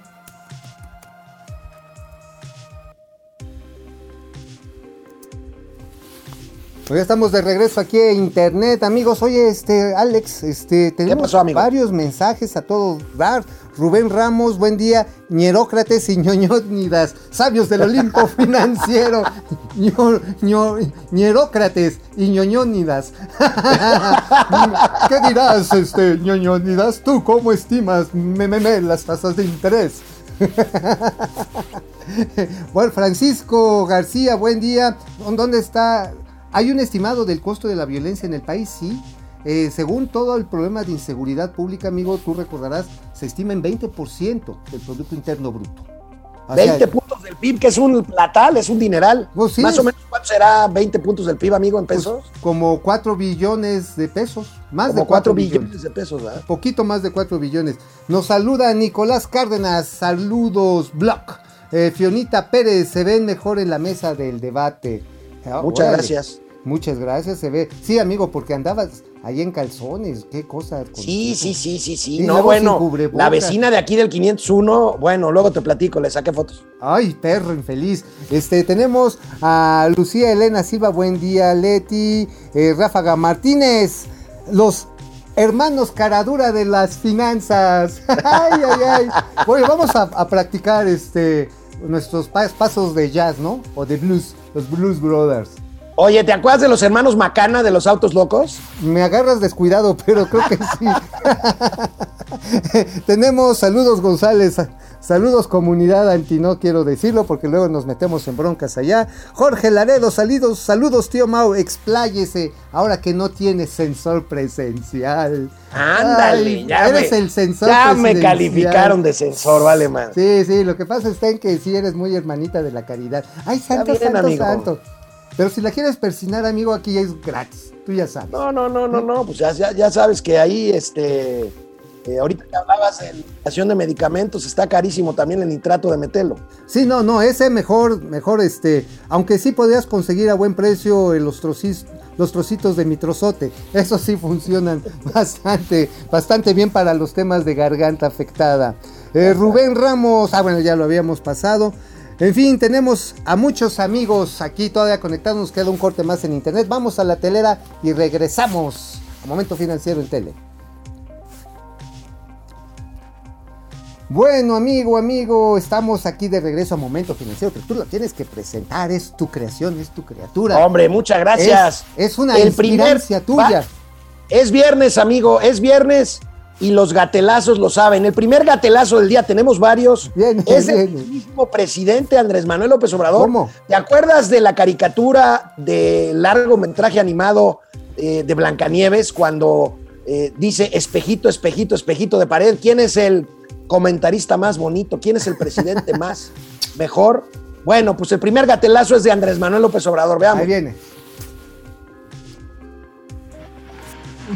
Pues ya estamos de regreso aquí en internet, amigos. Oye, este, Alex, este, tenemos pasó, varios mensajes a todos dar. Rubén Ramos, buen día. Ñerócrates y ñoñónidas, sabios del Olimpo [LAUGHS] financiero. Ño- ño- ñerócrates y ñoñónidas. [LAUGHS] ¿Qué dirás, este, ñoñónidas? ¿Tú cómo estimas me, me, me, las tasas de interés? [LAUGHS] Bueno, Francisco García, buen día. ¿Dónde está? ¿Hay un estimado del costo de la violencia en el país? Sí. Eh, según todo el problema de inseguridad pública, amigo, tú recordarás, se estima en 20% del Producto Interno Bruto. O sea, 20 puntos del PIB, que es un platal, es un dineral. Pues sí, Más es- o menos, ¿cuánto será 20 puntos del PIB, amigo, en pues, pesos? como 4 billones de pesos. Más Como de 4 4 billones. billones de pesos, ¿verdad? Poquito más de 4 billones. Nos saluda Nicolás Cárdenas. Saludos, Block. Eh, Fionita Pérez, se ven mejor en la mesa del debate. Ah, Muchas órale. gracias. Muchas gracias, se ve. Sí, amigo, porque andabas ahí en calzones. Qué cosa. Sí, sí, sí, sí, sí. No, bueno, la vecina de aquí del 501, bueno, luego te platico, le saqué fotos. Ay, perro infeliz. Este, tenemos a Lucía Elena Silva, buen día, Leti, eh, Ráfaga Martínez, los hermanos caradura de las finanzas. [LAUGHS] ay, ay, ay. Bueno, vamos a, a practicar este nuestros pas- pasos de jazz, ¿no? O de blues, los Blues Brothers. Oye, ¿te acuerdas de los hermanos Macana de los autos locos? Me agarras descuidado, pero creo que sí. [LAUGHS] Tenemos saludos González, saludos comunidad anti, no quiero decirlo porque luego nos metemos en broncas allá. Jorge Laredo, saludos, saludos tío Mau, expláyese ahora que no tiene sensor presencial. Ándale, Ay, ya, eres me, el sensor ya me calificaron de sensor, vale más. Sí, sí, lo que pasa está en que sí eres muy hermanita de la caridad. Ay, santo, bien, santo, amigo. santo. Pero si la quieres persinar, amigo, aquí es gratis. Tú ya sabes. No, no, no, no, no, pues ya, ya, ya sabes que ahí, este, eh, ahorita que hablabas de la de medicamentos, está carísimo también el nitrato de metelo. Sí, no, no, ese mejor, mejor este, aunque sí podrías conseguir a buen precio los, trocis- los trocitos de mitrozote, [LAUGHS] esos sí funcionan [LAUGHS] bastante, bastante bien para los temas de garganta afectada. Eh, Rubén Ramos, ah bueno, ya lo habíamos pasado. En fin, tenemos a muchos amigos aquí todavía conectados, nos queda un corte más en internet. Vamos a la telera y regresamos a Momento Financiero en Tele. Bueno, amigo, amigo, estamos aquí de regreso a Momento Financiero, pero tú lo tienes que presentar, es tu creación, es tu criatura. Hombre, muchas gracias. Es, es una El primer- tuya. va- Es viernes, amigo, es viernes y los gatelazos lo saben. El primer gatelazo del día, tenemos varios, [LAUGHS] es el mismo presidente Andrés Manuel López Obrador. ¿Cómo? ¿Te acuerdas de la caricatura de largometraje animado eh, de Blancanieves cuando eh, dice espejito, espejito, espejito de pared? ¿Quién es el comentarista más bonito? ¿Quién es el presidente [LAUGHS] más mejor? Bueno, pues el primer gatelazo es de Andrés Manuel López Obrador. Veamos. Ahí viene.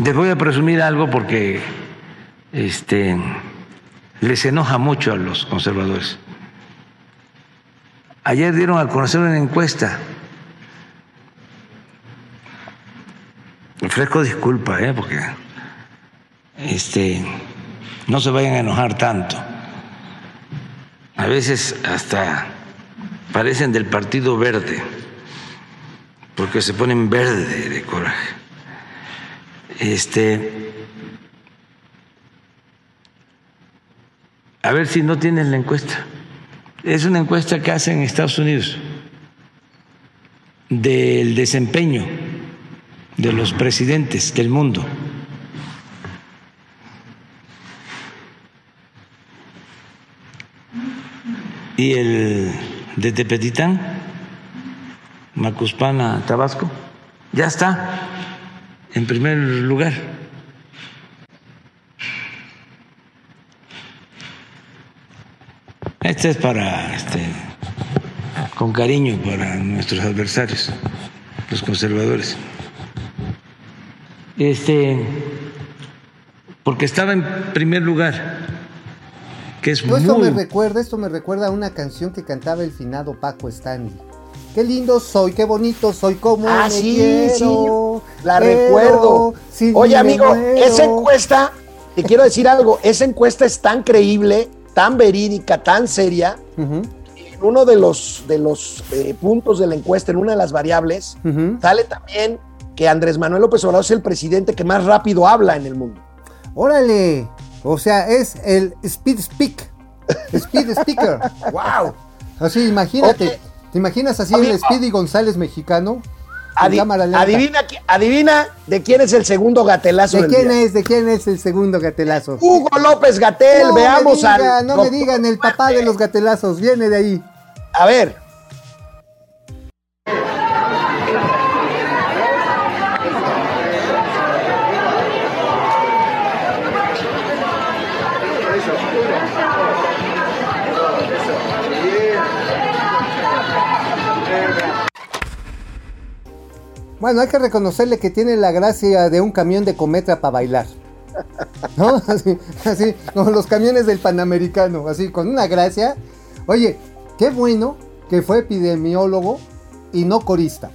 Les voy a presumir algo porque este, les enoja mucho a los conservadores. Ayer dieron a conocer una encuesta. Ofrezco disculpa, ¿eh? porque este, no se vayan a enojar tanto. A veces hasta parecen del Partido Verde, porque se ponen verde de coraje. Este, a ver si no tienen la encuesta. Es una encuesta que hacen en Estados Unidos del desempeño de los presidentes del mundo. Y el de Tepetitán, Macuspana, Tabasco, ya está en primer lugar. Este es para, este, con cariño para nuestros adversarios, los conservadores. Este, porque estaba en primer lugar, que es Todo esto me muy recuerda, esto me recuerda a una canción que cantaba el finado Paco Stanley. Qué lindo soy, qué bonito soy, como Ah, me sí, quiero, sí, la recuerdo. Oye, amigo, muero. esa encuesta, te quiero decir algo, esa encuesta es tan creíble, tan verídica, tan seria. En uno de los, de los eh, puntos de la encuesta, en una de las variables, sale también que Andrés Manuel López Obrador es el presidente que más rápido habla en el mundo. Órale, o sea, es el speed speak, speed speaker. [LAUGHS] wow. Así, imagínate, ¿te imaginas así amigo. el Speedy González mexicano? Adi- adivina, adivina de quién es el segundo gatelazo ¿De del quién día. es? ¿De quién es el segundo gatelazo? Hugo López Gatel, no veamos me diga, al no me digan el papá de los gatelazos, viene de ahí. A ver, Bueno, hay que reconocerle que tiene la gracia de un camión de cometa para bailar. ¿No? [LAUGHS] Así, así, como los camiones del Panamericano, así, con una gracia. Oye, qué bueno que fue epidemiólogo y no corista.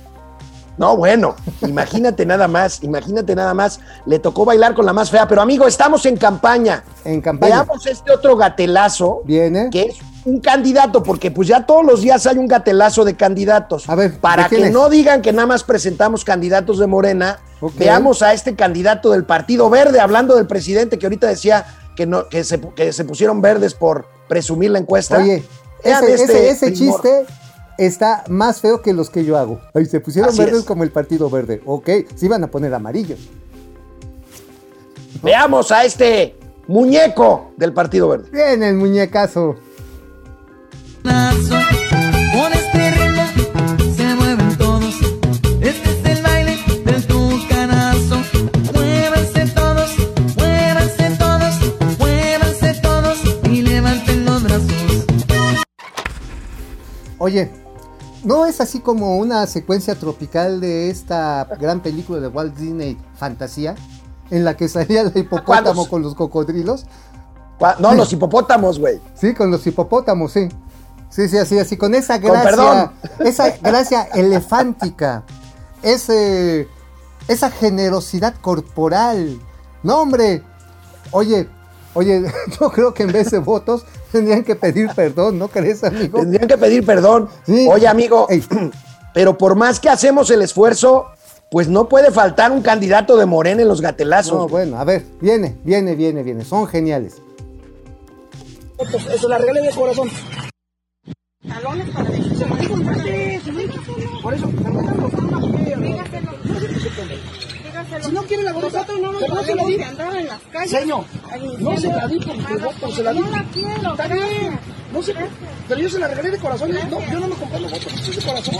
No, bueno, imagínate nada más, imagínate nada más. Le tocó bailar con la más fea, pero amigo, estamos en campaña. En campaña. Veamos este otro gatelazo, Viene. que es un candidato, porque pues ya todos los días hay un gatelazo de candidatos. A ver, para ¿de quién que es? no digan que nada más presentamos candidatos de Morena, veamos a este candidato del Partido Verde, hablando del presidente que ahorita decía que, no, que, se, que se pusieron verdes por presumir la encuesta. Oye, ese, este ese- ese primor. chiste está más feo que los que yo hago. Ay, se pusieron Así verdes es. como el Partido Verde. Ok, se iban a poner amarillos. Veamos a este muñeco del Partido Verde. Viene el muñecazo. Oye, ¿no es así como una secuencia tropical de esta gran película de Walt Disney, Fantasía? En la que salía el hipopótamo ¿Cuándo? con los cocodrilos. No, los hipopótamos, güey. Sí, con los hipopótamos, sí. Sí, sí, así, así, con esa Con gracia, perdón. [LAUGHS] esa gracia elefántica, ese, esa generosidad corporal. No, hombre, oye, oye, [LAUGHS] yo creo que en vez de votos [LAUGHS] tendrían que pedir perdón, ¿no crees, amigo? Tendrían que pedir perdón. Sí. Oye, amigo, Ey. [CLEARS THROAT] pero por más que hacemos el esfuerzo, pues no puede faltar un candidato de Morena en los gatelazos. No, bueno, a ver, viene, viene, viene, viene, son geniales. Eso la regalé de corazón. Por eso, Si no quiere la Nosotros no nos se podemos de andar en las calles. Señor, no se la di porque voto, se la di. No la quiero, Está bien. No sé, pero yo se la regalé de corazón. No, yo no me compré los votos, es de corazón.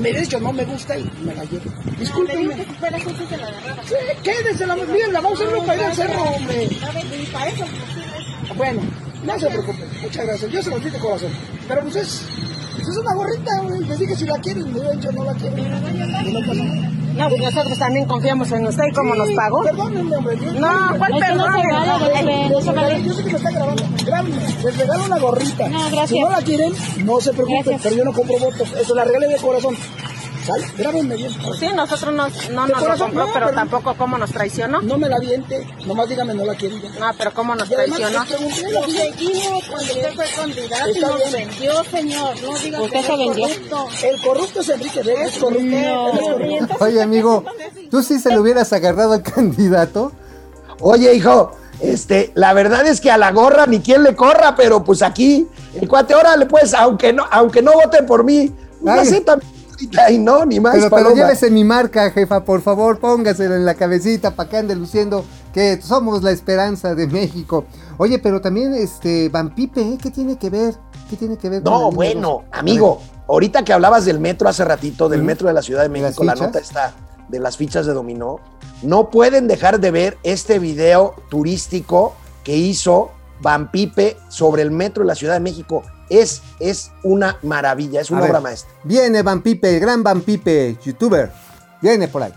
Me he dicho, no me gusta y me la llevo. Discúlpenme. sí se quédese la bien, la vamos a hacer para ir al cerro, hombre. Para pues. Bueno, no se preocupe. Muchas gracias. Yo se los di de corazón. Pero pues es, pues es una gorrita, güey. Les dije si la quieren, me he dicho no la quiero. No pasa nada. No, pues nosotros también confiamos en usted y cómo nos pagó. Perdónenme, hombre. yo- No, ¿cuál perdón? Yo sé que- yo sé que me está grabando. Grábenme. Les regalo una gorrita. No, gracias. Si no la quieren, no se preocupen. Gracias. Pero yo no compro votos. Eso la regalé de corazón. ¿Sale? Grábenme bien. Sí, nosotros no, no nos lo corazón, compró, no, pero pero- tampoco cómo nos traicionó. No me la viente. Nomás dígame no la quieren. ya. No, pero cómo nos traicionó. Lo seguimos cuando usted fue candidato y nos vendió, señor. No diga Usted se vendió. El corrupto es Enrique Vega. Es corrupto. No. Oye, amigo, ¿tú sí se le hubieras agarrado al candidato? Oye, hijo, este, la verdad es que a la gorra ni quien le corra, pero pues aquí, el cuate, órale, pues, aunque no, aunque no voten por mí, pues Ay. no, ni más. Pero, pero llévese mi marca, jefa, por favor, póngaselo en la cabecita para que ande luciendo que somos la esperanza de México. Oye, pero también este Van Pipe, ¿eh? ¿qué tiene que ver? ¿Qué tiene que ver con No, bueno, amigo, ahorita que hablabas del metro hace ratito, del metro de la Ciudad de ¿De las México, la nota está de las fichas de dominó, no pueden dejar de ver este video turístico que hizo Van Pipe sobre el metro de la Ciudad de México. Es, es una maravilla, es una obra maestra. Viene Van Pipe, el gran Van Pipe, youtuber. Viene por ahí.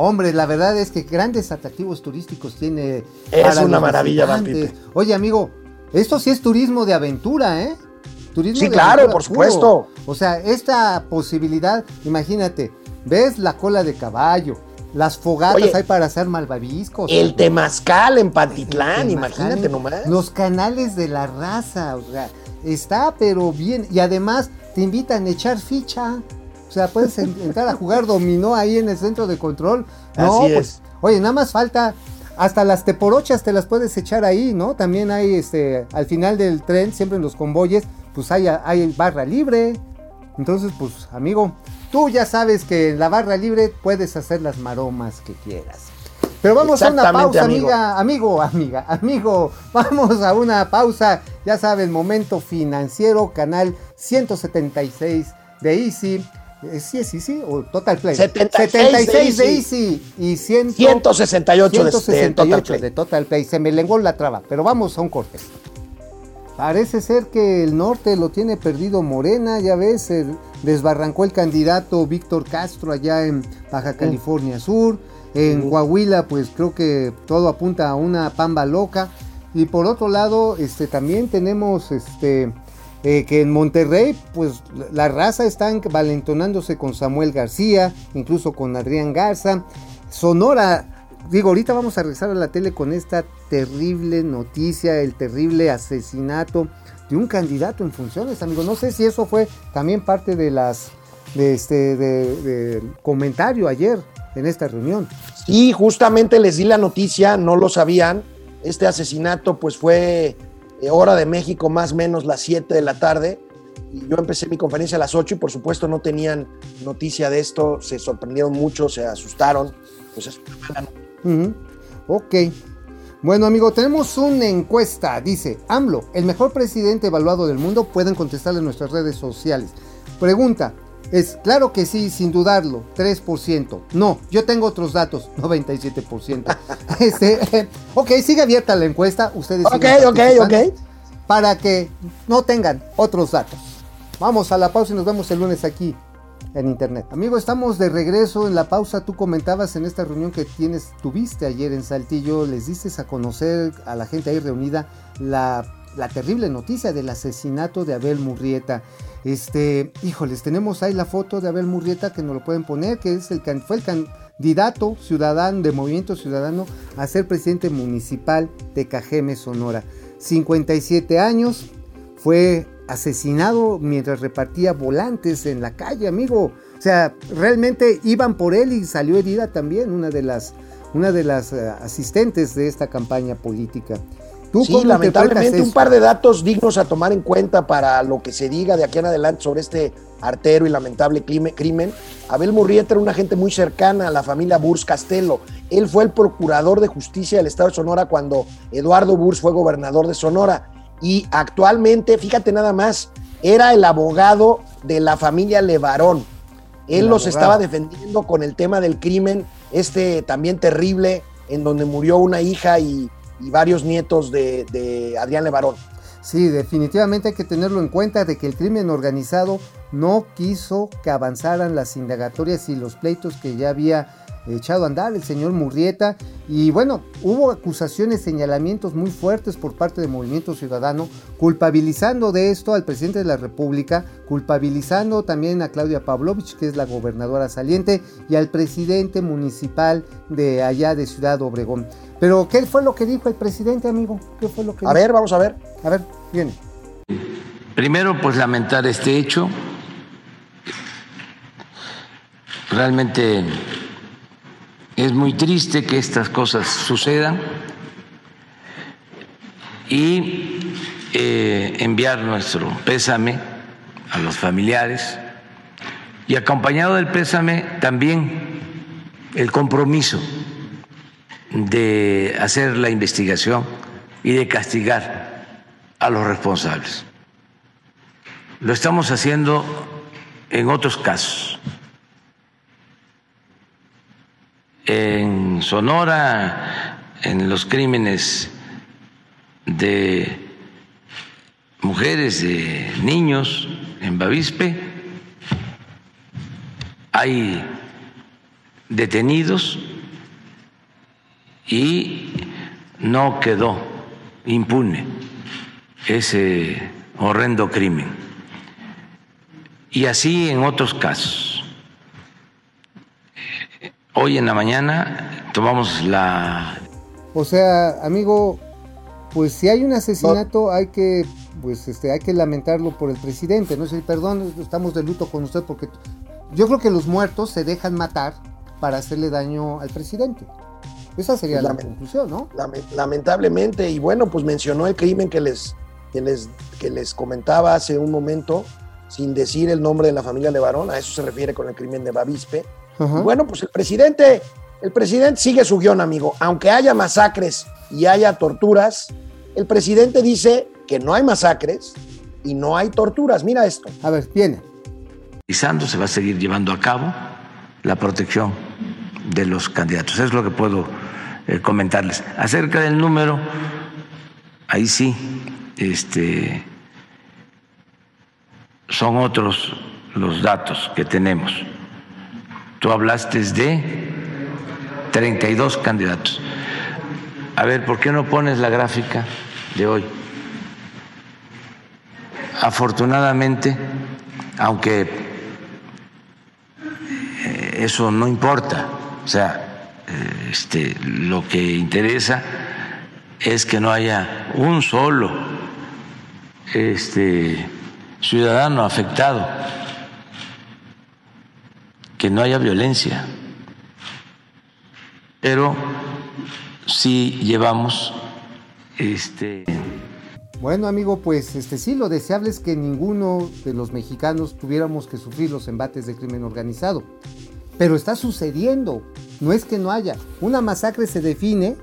Hombre, la verdad es que grandes atractivos turísticos tiene. Es para una maravilla, visitantes. Oye, amigo, esto sí es turismo de aventura, ¿eh? Turismo Sí, de claro, aventura por puro. supuesto. O sea, esta posibilidad, imagínate, ves la cola de caballo, las fogatas Oye, hay para hacer malvaviscos. El Temazcal en Pantitlán, Te imagínate nomás. Los canales de la raza, o sea, está pero bien. Y además te invitan a echar ficha. O sea, puedes en- entrar a jugar dominó ahí en el centro de control. No, Así pues, es. oye, nada más falta. Hasta las teporochas te las puedes echar ahí, ¿no? También hay, este, al final del tren, siempre en los convoyes, pues hay, hay barra libre. Entonces, pues, amigo, tú ya sabes que en la barra libre puedes hacer las maromas que quieras. Pero vamos a una pausa, amigo. amiga, amigo, amiga, amigo. Vamos a una pausa. Ya sabes, momento financiero, canal 176 de Easy. Eh, ¿Sí es Easy o Total Play? 76 de de Easy y 100 168 de- de 168 Total Play. de Total Play. Se me lenguó la traba, pero vamos a un corte. Parece ser que el norte lo tiene perdido Morena, ya ves, desbarrancó el candidato Víctor Castro allá en Baja California Sur. En Coahuila, pues creo que todo apunta a una pamba loca. Y por otro lado, este también tenemos este eh, que en Monterrey, pues la- raza están valentonándose con Samuel García, incluso con Adrián Garza. Sonora, digo, ahorita vamos a regresar a la tele con esta terrible noticia, el terrible asesinato de un candidato en funciones, amigo. No sé si eso fue también parte de las de este de- del comentario ayer en esta reunión. Sí, justamente les di la noticia, no lo sabían. Este asesinato pues fue eh, hora de México más o menos las 7 de la tarde. Y yo empecé mi conferencia a las 8 y por supuesto no tenían noticia de esto, se sorprendieron mucho, se asustaron. Pues es una. Ujú. Ok. Bueno, amigo, tenemos una encuesta. Dice, AMLO, el mejor presidente evaluado del mundo. Pueden contestarle en nuestras redes sociales. Pregunta, es claro que sí, sin dudarlo, 3%. No, yo tengo otros datos, [LAUGHS] 97%. [LAUGHS] este, eh, ok, sigue abierta la encuesta. Ustedes Ok, ok, ok. Para que no tengan otros datos. Vamos a la pausa y nos vemos el lunes aquí en internet. Amigo, estamos de regreso en la pausa. Tú comentabas en esta reunión que tienes, tuviste ayer en Saltillo, les diste a conocer a la gente ahí reunida la, la terrible noticia del asesinato de Abel Murrieta. Este, híjoles, tenemos ahí la foto de Abel Murrieta que nos lo pueden poner, que es el fue el candidato ciudadano de Movimiento Ciudadano a ser presidente municipal de Cajeme, Sonora. 57 años, fue asesinado mientras repartía volantes en la calle, amigo. O sea, realmente iban por él y salió herida también una de las, una de las eh, asistentes de esta campaña política. ¿Tú Sí, lamentablemente un par de datos dignos a tomar en cuenta para lo que se diga de aquí en adelante sobre este artero y lamentable crimen. Abel Murrieta era una gente muy cercana a la familia Burs Castelo. Él fue el procurador de justicia del estado de Sonora cuando Eduardo Burs fue gobernador de Sonora. Y actualmente, fíjate nada más, era el abogado de la familia Levarón. Él El los abogado. estaba defendiendo con el tema del crimen, este también terrible, en donde murió una hija y, y varios nietos de, Adrián Levarón. Sí, definitivamente hay que tenerlo en cuenta de que el crimen organizado no quiso que avanzaran las indagatorias y los pleitos que ya había echado a andar el señor Murrieta. Y bueno, hubo acusaciones, señalamientos muy fuertes por parte del Movimiento Ciudadano, culpabilizando de esto al presidente de la República, culpabilizando también a Claudia Pavlovich, que es la gobernadora saliente, y al presidente municipal de allá de Ciudad Obregón. Pero, ¿qué fue lo que dijo el presidente, amigo? ¿Qué fue lo que A dijo? ver, vamos a ver. A ver, viene. Primero, pues lamentar este hecho. Realmente es muy triste que estas cosas sucedan y eh, enviar nuestro pésame a los familiares y acompañado del pésame también el compromiso de hacer la investigación y de castigar a los responsables. Lo estamos haciendo en otros casos. En Sonora, en los crímenes de mujeres, de niños, en Bavispe, hay detenidos y no quedó impune ese horrendo crimen. Y así en otros casos. Hoy en la mañana tomamos la O sea, amigo, pues si hay un asesinato hay que pues este hay que lamentarlo por el presidente, no sé, perdón, estamos de luto con usted porque yo creo que los muertos se dejan matar para hacerle daño al presidente. Esa sería la conclusión, ¿no? Lame- Lamentablemente, y bueno, pues mencionó el crimen que les, que les, que les comentaba hace un momento, sin decir el nombre de la familia Levarón, a eso se refiere con el crimen de Bavispe. Bueno, pues el presidente, el presidente sigue su guion, amigo. Aunque haya masacres y haya torturas, el presidente dice que no hay masacres y no hay torturas. Mira esto. A ver, viene. realizando, se va a seguir llevando a cabo la protección de los candidatos. Es lo que puedo eh, comentarles. Acerca del número, ahí sí, este, son otros los datos que tenemos. Tú hablaste de 32 candidatos. A ver, ¿por qué no pones la gráfica de hoy? Afortunadamente, aunque eh, eso no importa, o sea, eh, este, lo que interesa es que no haya un solo este, ciudadano afectado, que no haya violencia, pero sí llevamos este. Bueno, amigo, pues este sí, lo deseable es que ninguno de los mexicanos tuviéramos que sufrir los embates de crimen organizado. Pero está sucediendo, no es que no haya. Una masacre se define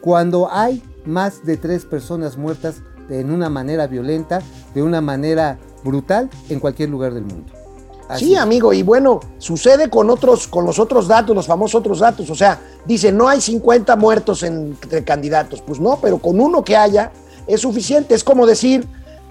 cuando hay más de tres personas muertas en una manera violenta, de una manera brutal, en cualquier lugar del mundo. Así Sí, es. amigo, y bueno, sucede con otros, con los otros datos, los famosos otros datos. O sea, dice, no hay 50 muertos entre candidatos. Pues no, pero con uno que haya es suficiente. Es como decir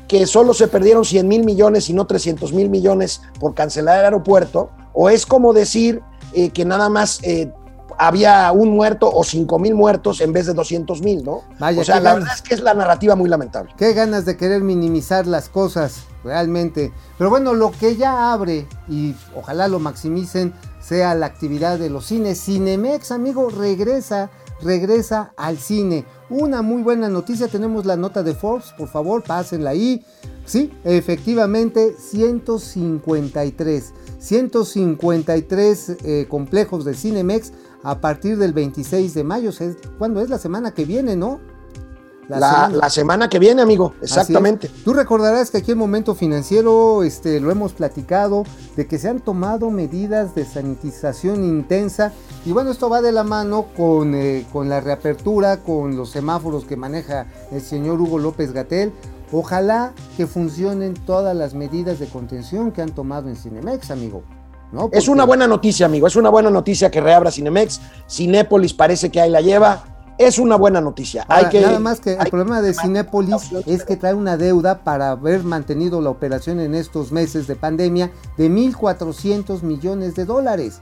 que solo se perdieron 100 mil millones y no 300 mil millones por cancelar el aeropuerto. O es como decir eh, que nada más eh, había un muerto o 5 mil muertos en vez de 200 mil, ¿no? Vaya, o sea, la ganas. verdad es que es la narrativa muy lamentable. Qué ganas de querer minimizar las cosas, realmente. Pero bueno, lo que ya abre, y ojalá lo maximicen, sea la actividad de los cines. Cinemex, amigo, regresa, regresa al cine. Una muy buena noticia, tenemos la nota de Forbes, por favor, pásenla ahí. Sí, efectivamente, 153. 153 eh, complejos de Cinemex a partir del 26 de mayo. Es- ¿Cuándo es? La semana que viene, ¿no? La, semana- la semana que viene, amigo, exactamente. Tú recordarás que aquí en Momento Financiero este, lo hemos platicado de que se han tomado medidas de sanitización intensa y bueno, esto va de la mano con, eh, con la reapertura, con los semáforos que maneja el señor Hugo López Gatel. Ojalá que funcionen todas las medidas de contención que han tomado en Cinemex, amigo. ¿No? Es una buena noticia, amigo. Es una buena noticia que reabra Cinemex. Cinépolis parece que ahí la lleva. Es una buena noticia. Ahora, hay que, nada más que el problema de Cinépolis es que trae una deuda para haber mantenido la operación en estos meses de pandemia de 1.400 millones de dólares.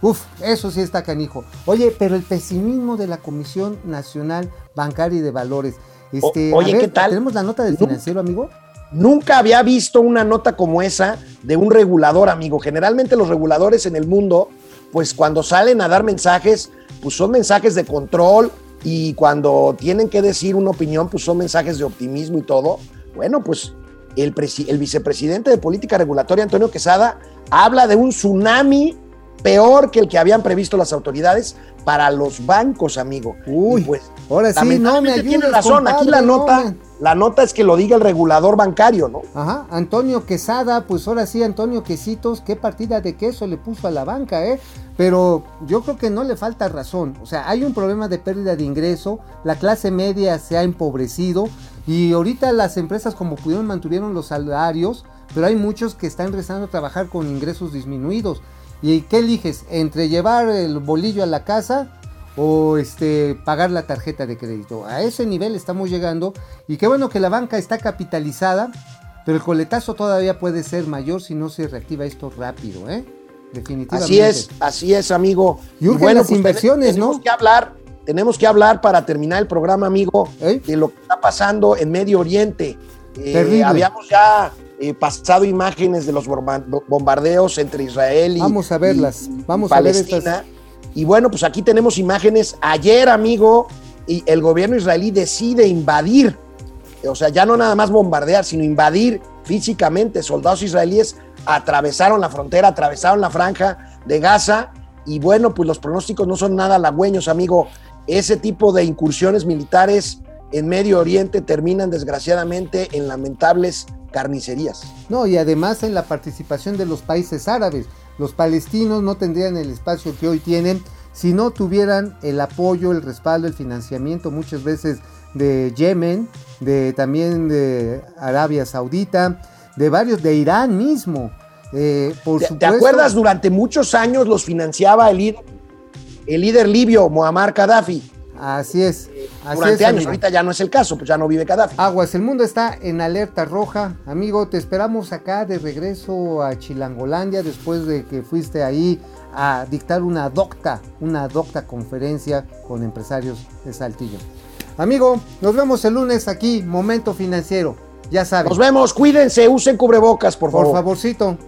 Uf, eso sí está canijo. Oye, pero el pesimismo de la Comisión Nacional Bancaria y de Valores. Este, O- oye, ver, ¿qué tal? ¿Tenemos la nota del financiero, amigo? Nunca había visto una nota como esa de un regulador, amigo. Generalmente los reguladores en el mundo, pues cuando salen a dar mensajes, pues son mensajes de control y cuando tienen que decir una opinión, pues son mensajes de optimismo y todo. Bueno, pues el, el vicepresidente de política regulatoria, Antonio Quesada, habla de un tsunami peor que el que habían previsto las autoridades para los bancos, amigo. Uy, Y pues, ahora sí, no me lamentablemente tiene ayudes, razón. Aquí la no nota, la nota es que lo diga el regulador bancario, ¿no? Ajá, Antonio Quesada, pues ahora sí, Antonio Quesitos, qué partida de queso le puso a la banca, ¿eh? Pero yo creo que no le falta razón. O sea, hay un problema de pérdida de ingreso, la clase media se ha empobrecido y ahorita las empresas como pudieron mantuvieron los salarios, pero hay muchos que están empezando a trabajar con ingresos disminuidos. ¿Y qué eliges? ¿Entre llevar el bolillo a la casa o este pagar la tarjeta de crédito. A ese nivel estamos llegando y qué bueno que la banca está capitalizada, pero el coletazo todavía puede ser mayor si no se reactiva esto rápido, ¿eh? Definitivamente. Así es, así es, amigo. Y urgen las inversiones, ten- tenemos ¿no? que hablar, tenemos que hablar para terminar el programa, amigo, ¿Eh? de lo que está pasando en Medio Oriente. Eh, Terrible. habíamos ya eh, pasado imágenes de los bomba- bombardeos entre Israel y, Vamos a verlas, y- y vamos a ver Palestina. Y bueno, pues aquí tenemos imágenes. Ayer, amigo, y el gobierno israelí decide invadir, o sea, ya no nada más bombardear, sino invadir físicamente. Soldados israelíes atravesaron la frontera, atravesaron la franja de Gaza. Y bueno, pues los pronósticos no son nada halagüeños, amigo. Ese tipo de incursiones militares en Medio Oriente terminan desgraciadamente en lamentables carnicerías. No, y además en la participación de los países árabes. Los palestinos no tendrían el espacio que hoy tienen si no tuvieran el apoyo, el respaldo, el financiamiento muchas veces de Yemen, de también de Arabia Saudita, de varios, de Irán mismo. Eh, por ¿Te, acuerdas? Durante muchos años los financiaba el líder, el líder libio, Muammar Gaddafi. Así es. Así Durante es, años, amigo. ahorita ya no es el caso, pues ya no vive Gaddafi. Aguas, el mundo está en alerta roja. Amigo, te esperamos acá de regreso a Chilangolandia después de que fuiste ahí a dictar una docta, una docta conferencia con empresarios de Saltillo. Amigo, nos vemos el lunes aquí, Momento Financiero. Ya sabes. Nos vemos, cuídense, usen cubrebocas, por Por favor. favorcito.